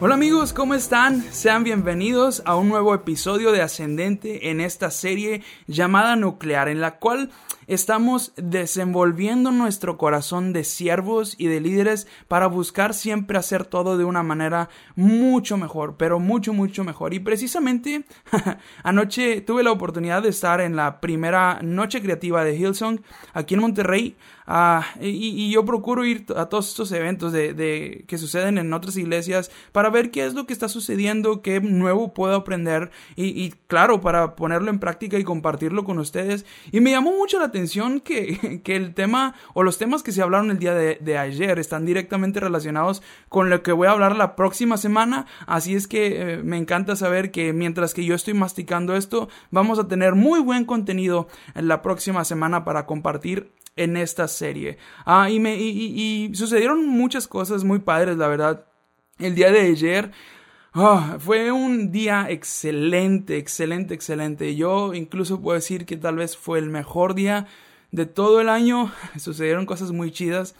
Hola amigos, ¿cómo están? Sean bienvenidos a un nuevo episodio de Ascendente en esta serie llamada Nuclear, en la cual estamos desenvolviendo nuestro corazón de siervos y de líderes para buscar siempre hacer todo de una manera mucho mejor, pero mucho, mucho mejor. Y precisamente anoche tuve la oportunidad de estar en la primera noche creativa de Hillsong aquí en Monterrey. Ah, y, yo procuro ir a todos estos eventos de, que suceden en otras iglesias para ver qué es lo que está sucediendo, qué nuevo puedo aprender y, claro, para ponerlo en práctica y compartirlo con ustedes. Y me llamó mucho la atención que, el tema o los temas que se hablaron el día de, ayer están directamente relacionados con lo que voy a hablar la próxima semana. Así es que eh, me encanta saber que mientras que yo estoy masticando esto, vamos a tener muy buen contenido en la próxima semana para compartir en esta serie. Ah, y, me, y, sucedieron muchas cosas muy padres, la verdad. El día de ayer ah, fue un día excelente, excelente, excelente. Yo incluso puedo decir que tal vez fue el mejor día de todo el año. Sucedieron cosas muy chidas.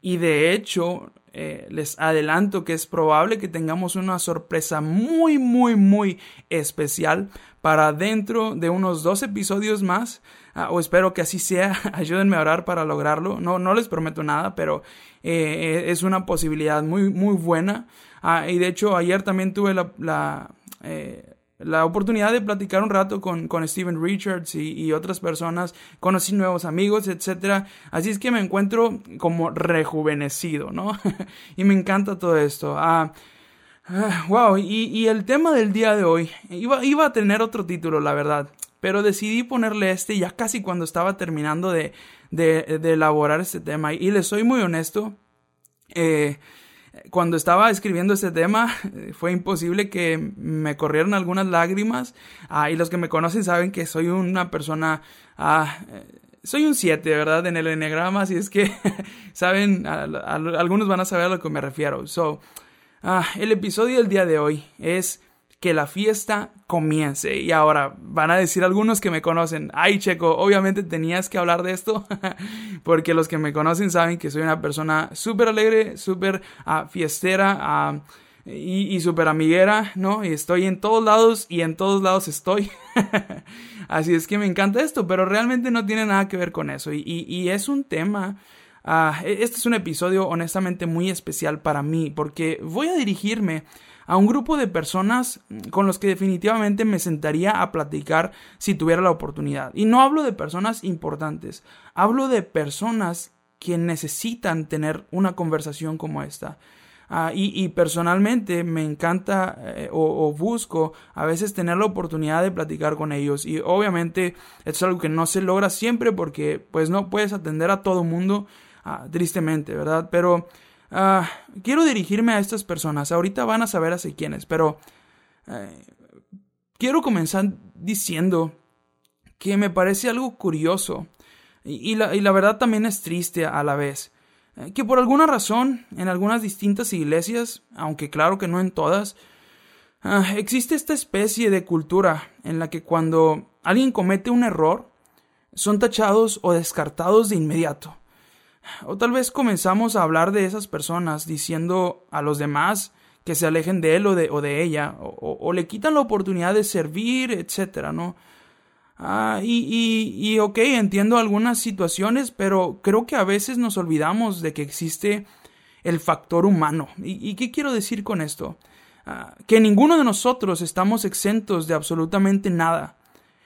Y de hecho, eh, les adelanto que es probable que tengamos una sorpresa muy, muy, muy especial para dentro de unos dos episodios más. Ah, o espero que así sea. Ayúdenme a orar para lograrlo. No, no les prometo nada, pero eh, es una posibilidad muy, muy buena. Ah, y de hecho, ayer también tuve la, la, eh, la oportunidad de platicar un rato con, con Steven Richards y, otras personas. Conocí nuevos amigos, etc. Así es que me encuentro como rejuvenecido, ¿no? y me encanta todo esto. Ah, wow, y, y, el tema del día de hoy iba, iba a tener otro título, la verdad. Pero decidí ponerle este ya casi cuando estaba terminando de, de, de elaborar este tema. Y les soy muy honesto. Eh, cuando estaba escribiendo este tema fue imposible que me corrieran algunas lágrimas. Ah, y los que me conocen saben que soy una persona... Ah, soy un 7, ¿verdad? En el enneagrama, así es que saben, algunos van a saber a lo que me refiero. So, ah, el episodio del día de hoy es que la fiesta comience. Y ahora van a decir algunos que me conocen, ay Checo, obviamente tenías que hablar de esto, porque los que me conocen saben que soy una persona súper alegre, súper uh, fiestera uh, y, y súper amiguera, ¿no? Y estoy en todos lados y en todos lados estoy. Así es que me encanta esto, pero realmente no tiene nada que ver con eso. Y, es un tema... Uh, este es un episodio honestamente muy especial para mí porque voy a dirigirme a un grupo de personas con los que definitivamente me sentaría a platicar si tuviera la oportunidad. Y no hablo de personas importantes, hablo de personas que necesitan tener una conversación como esta. Ah, y, personalmente me encanta eh, o, busco a veces tener la oportunidad de platicar con ellos. Y obviamente es algo que no se logra siempre porque pues no puedes atender a todo mundo, ah, tristemente, ¿verdad? Pero Ah, quiero dirigirme a estas personas. Ahorita van a saber hacia quiénes, pero eh, quiero comenzar diciendo que me parece algo curioso y, la, verdad también es triste a la vez. Eh, que por alguna razón en algunas distintas iglesias, aunque claro que no en todas, ah, existe esta especie de cultura en la que cuando alguien comete un error, son tachados o descartados de inmediato. O tal vez comenzamos a hablar de esas personas diciendo a los demás que se alejen de él o de, o de ella, o, le quitan la oportunidad de servir, etcétera, ¿no? Ah, y, y, y, ok, entiendo algunas situaciones, pero creo que a veces nos olvidamos de que existe el factor humano. ¿Y, qué quiero decir con esto? Ah, que ninguno de nosotros estamos exentos de absolutamente nada.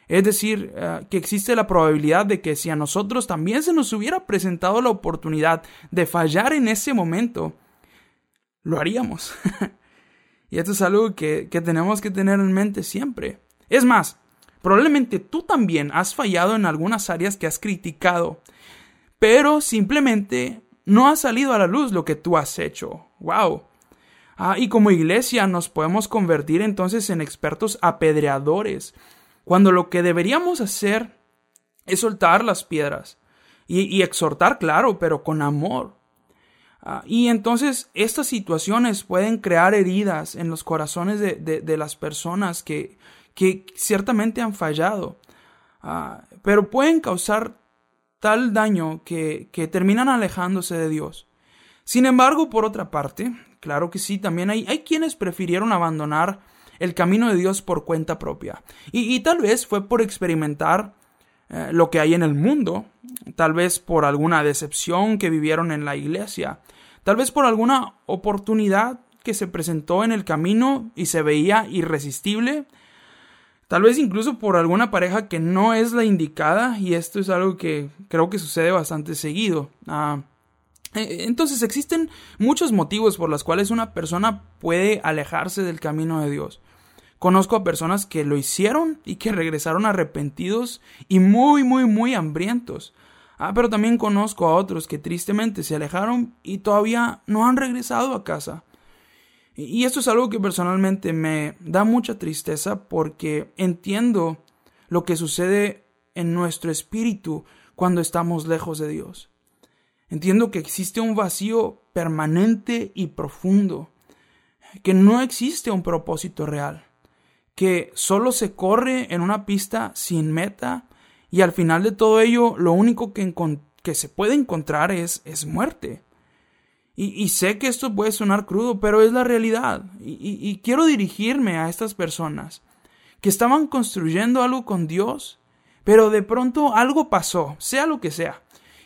Es decir, eh, que existe la probabilidad de que si a nosotros también se nos hubiera presentado la oportunidad de fallar en ese momento, lo haríamos. y esto es algo que, que tenemos que tener en mente siempre. Es más, probablemente tú también has fallado en algunas áreas que has criticado, pero simplemente no ha salido a la luz lo que tú has hecho. ¡Wow! Ah, y como iglesia nos podemos convertir entonces en expertos apedreadores cuando lo que deberíamos hacer es soltar las piedras. y, exhortar, claro, pero con amor. Ah, y entonces estas situaciones pueden crear heridas en los corazones de, las personas que, que, ciertamente han fallado, ah, pero pueden causar tal daño que, que terminan alejándose de Dios. Sin embargo, por otra parte, claro que sí, también hay, hay quienes prefirieron abandonar el camino de Dios por cuenta propia. Y, tal vez fue por experimentar eh, lo que hay en el mundo, tal vez por alguna decepción que vivieron en la iglesia, tal vez por alguna oportunidad que se presentó en el camino y se veía irresistible, tal vez incluso por alguna pareja que no es la indicada, y esto es algo que creo que sucede bastante seguido. Ah, entonces existen muchos motivos por los cuales una persona puede alejarse del camino de Dios. Conozco a personas que lo hicieron y que regresaron arrepentidos y muy, muy, muy hambrientos. Ah, pero también conozco a otros que tristemente se alejaron y todavía no han regresado a casa. Y esto es algo que personalmente me da mucha tristeza porque entiendo lo que sucede en nuestro espíritu cuando estamos lejos de Dios. Entiendo que existe un vacío permanente y profundo, que no existe un propósito real que solo se corre en una pista sin meta y al final de todo ello lo único que, que se puede encontrar es, es muerte. Y, sé que esto puede sonar crudo, pero es la realidad. Y, y quiero dirigirme a estas personas que estaban construyendo algo con Dios, pero de pronto algo pasó, sea lo que sea,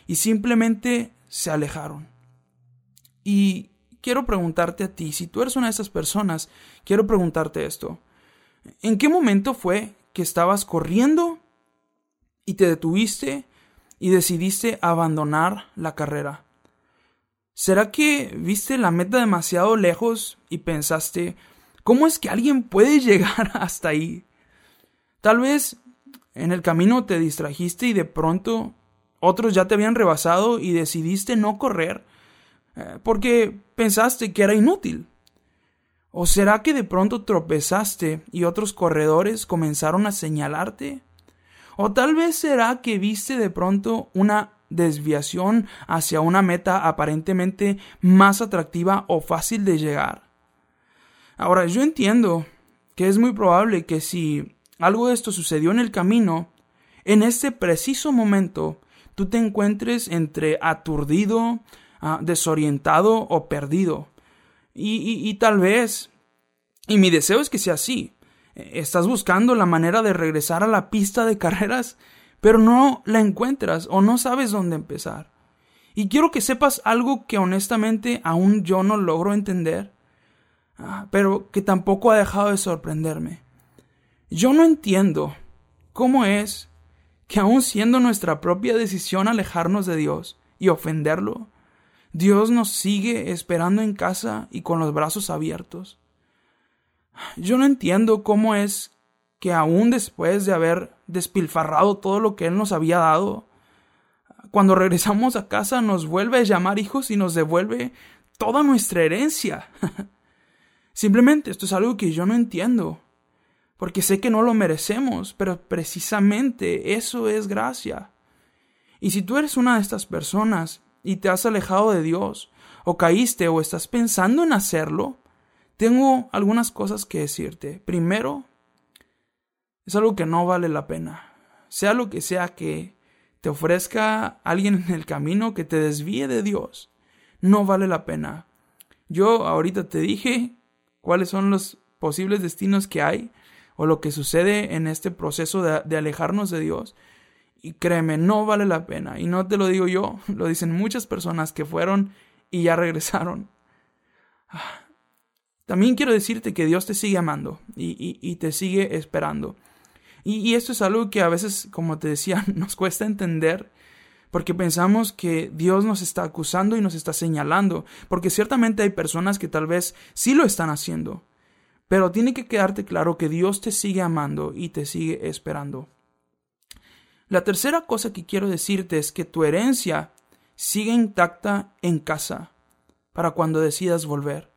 y simplemente se alejaron. Y quiero preguntarte a ti, si tú eres una de esas personas, quiero preguntarte esto. ¿En qué momento fue que estabas corriendo y te detuviste y decidiste abandonar la carrera? ¿Será que viste la meta demasiado lejos y pensaste, ¿cómo es que alguien puede llegar hasta ahí? Tal vez en el camino te distrajiste y de pronto otros ya te habían rebasado y decidiste no correr eh, porque pensaste que era inútil. ¿O será que de pronto tropezaste y otros corredores comenzaron a señalarte? ¿O tal vez será que viste de pronto una desviación hacia una meta aparentemente más atractiva o fácil de llegar? Ahora, yo entiendo que es muy probable que si algo de esto sucedió en el camino, en este preciso momento tú te encuentres entre aturdido, ah, desorientado o perdido. Y, tal vez, y mi deseo es que sea así, estás buscando la manera de regresar a la pista de carreras, pero no la encuentras o no sabes dónde empezar. Y quiero que sepas algo que honestamente aún yo no logro entender, ah, pero que tampoco ha dejado de sorprenderme. Yo no entiendo cómo es que aún siendo nuestra propia decisión alejarnos de Dios y ofenderlo, Dios nos sigue esperando en casa y con los brazos abiertos. Yo no entiendo cómo es que aún después de haber despilfarrado todo lo que Él nos había dado, cuando regresamos a casa nos vuelve a llamar hijos y nos devuelve toda nuestra herencia. Simplemente esto es algo que yo no entiendo, porque sé que no lo merecemos, pero precisamente eso es gracia. Y si tú eres una de estas personas y te has alejado de Dios, o caíste o estás pensando en hacerlo, tengo algunas cosas que decirte. Primero, es algo que no vale la pena. Sea lo que sea que te ofrezca alguien en el camino que te desvíe de Dios, no vale la pena. Yo ahorita te dije cuáles son los posibles destinos que hay o lo que sucede en este proceso de, alejarnos de Dios. Y créeme, no vale la pena. Y no te lo digo yo, lo dicen muchas personas que fueron y ya regresaron. También quiero decirte que Dios te sigue amando y, te sigue esperando. Y, y, esto es algo que a veces, como te decía, nos cuesta entender porque pensamos que Dios nos está acusando y nos está señalando, porque ciertamente hay personas que tal vez sí lo están haciendo, pero tiene que quedarte claro que Dios te sigue amando y te sigue esperando. La tercera cosa que quiero decirte es que tu herencia sigue intacta en casa para cuando decidas volver.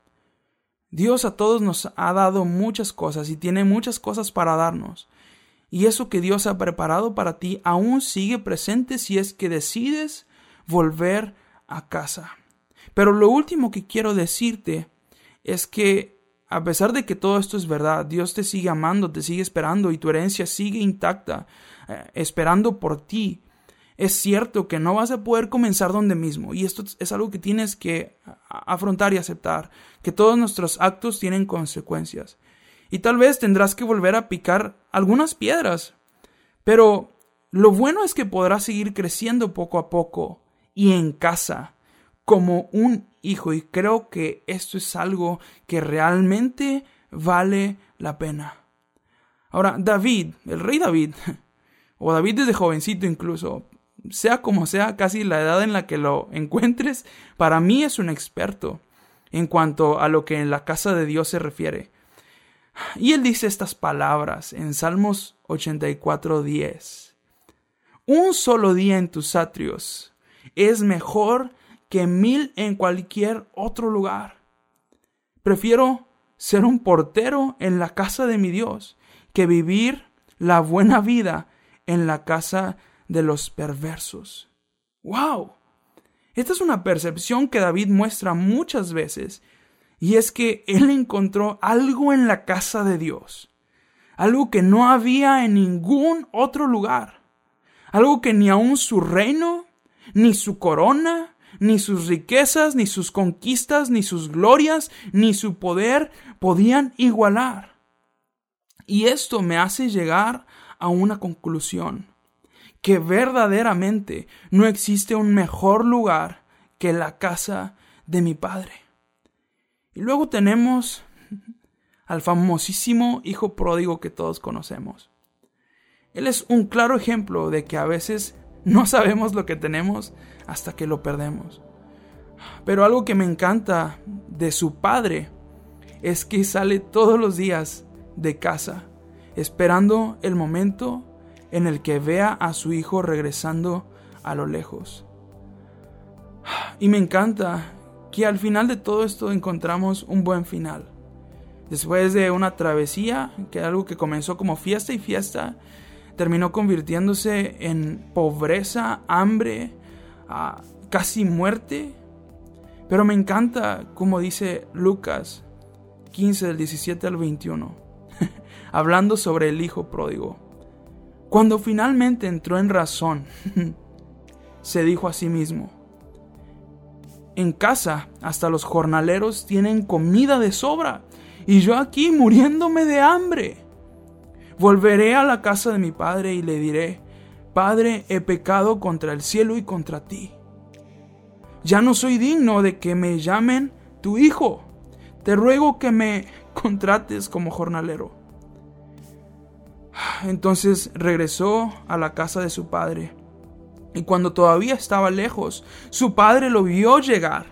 Dios a todos nos ha dado muchas cosas y tiene muchas cosas para darnos. Y eso que Dios ha preparado para ti aún sigue presente si es que decides volver a casa. Pero lo último que quiero decirte es que a pesar de que todo esto es verdad, Dios te sigue amando, te sigue esperando y tu herencia sigue intacta, eh, esperando por ti. Es cierto que no vas a poder comenzar donde mismo y esto es algo que tienes que afrontar y aceptar, que todos nuestros actos tienen consecuencias. Y tal vez tendrás que volver a picar algunas piedras. Pero lo bueno es que podrás seguir creciendo poco a poco y en casa como un hijo. Y creo que esto es algo que realmente vale la pena. Ahora, David, el rey David, o David desde jovencito incluso, sea como sea, casi la edad en la que lo encuentres, para mí es un experto en cuanto a lo que en la casa de Dios se refiere. Y él dice estas palabras en Salmos 84:10. Un solo día en tus atrios es mejor que mil en cualquier otro lugar. Prefiero ser un portero en la casa de mi Dios que vivir la buena vida en la casa de los perversos. ¡Wow! Esta es una percepción que David muestra muchas veces y es que él encontró algo en la casa de Dios, algo que no había en ningún otro lugar, algo que ni aun su reino, ni su corona, ni sus riquezas, ni sus conquistas, ni sus glorias, ni su poder podían igualar. Y esto me hace llegar a una conclusión, que verdaderamente no existe un mejor lugar que la casa de mi Padre. Y luego tenemos al famosísimo hijo pródigo que todos conocemos. Él es un claro ejemplo de que a veces no sabemos lo que tenemos hasta que lo perdemos. Pero algo que me encanta de su padre es que sale todos los días de casa, esperando el momento en el que vea a su hijo regresando a lo lejos. Y me encanta que al final de todo esto encontramos un buen final. Después de una travesía, que algo que comenzó como fiesta y fiesta, terminó convirtiéndose en pobreza, hambre, casi muerte. Pero me encanta como dice Lucas 15 del 17 al 21, hablando sobre el hijo pródigo. Cuando finalmente entró en razón, se dijo a sí mismo, en casa hasta los jornaleros tienen comida de sobra y yo aquí muriéndome de hambre. Volveré a la casa de mi padre y le diré, Padre, he pecado contra el cielo y contra ti. Ya no soy digno de que me llamen tu hijo. Te ruego que me contrates como jornalero. Entonces regresó a la casa de su padre y cuando todavía estaba lejos, su padre lo vio llegar.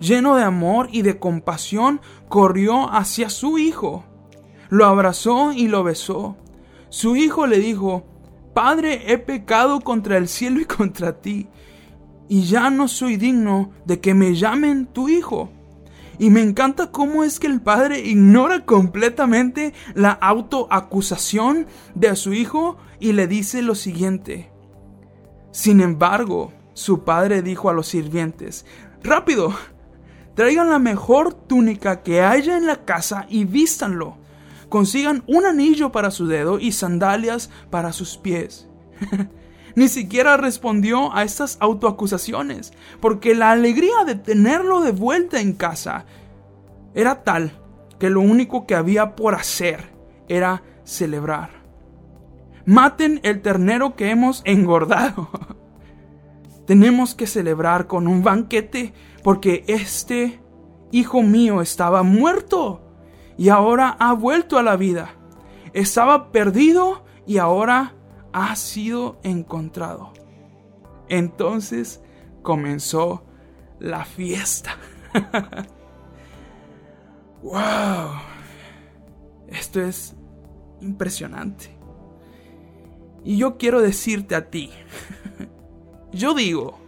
Lleno de amor y de compasión, corrió hacia su hijo. Lo abrazó y lo besó. Su hijo le dijo, Padre, he pecado contra el cielo y contra ti, y ya no soy digno de que me llamen tu hijo. Y me encanta cómo es que el padre ignora completamente la autoacusación de su hijo y le dice lo siguiente. Sin embargo, su padre dijo a los sirvientes, Rápido, traigan la mejor túnica que haya en la casa y vístanlo. Consigan un anillo para su dedo y sandalias para sus pies. Ni siquiera respondió a estas autoacusaciones, porque la alegría de tenerlo de vuelta en casa era tal que lo único que había por hacer era celebrar maten el ternero que hemos engordado. Tenemos que celebrar con un banquete porque este hijo mío estaba muerto y ahora ha vuelto a la vida. Estaba perdido y ahora ha sido encontrado. Entonces comenzó la fiesta. ¡Wow! Esto es impresionante. Y yo quiero decirte a ti, yo digo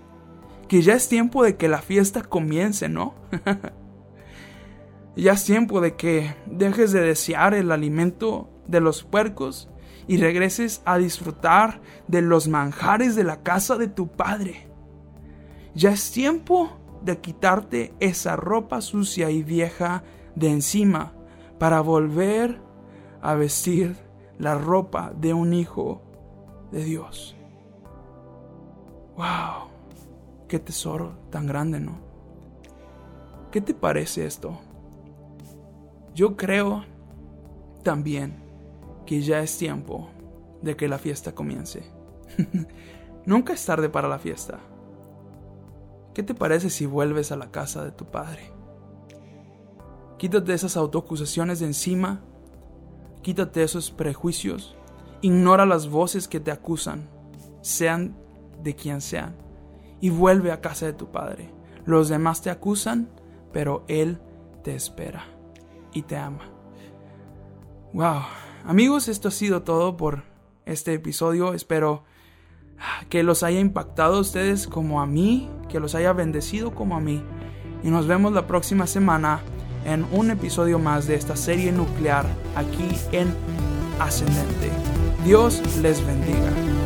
que ya es tiempo de que la fiesta comience, ¿no? ya es tiempo de que dejes de desear el alimento de los puercos y regreses a disfrutar de los manjares de la casa de tu Padre. Ya es tiempo de quitarte esa ropa sucia y vieja de encima para volver a vestir la ropa de un hijo de Dios. ¡Wow! ¡Qué tesoro tan grande, ¿no? ¿Qué te parece esto? Yo creo también que ya es tiempo de que la fiesta comience. Nunca es tarde para la fiesta. ¿Qué te parece si vuelves a la casa de tu padre? Quítate esas autoacusaciones de encima. Quítate esos prejuicios. Ignora las voces que te acusan, sean de quien sean. Y vuelve a casa de tu padre. Los demás te acusan, pero Él te espera y te ama. Wow. Amigos, esto ha sido todo por este episodio. Espero que los haya impactado a ustedes como a mí, que los haya bendecido como a mí. Y nos vemos la próxima semana en un episodio más de esta serie nuclear aquí en Ascendente. Dios les bendiga.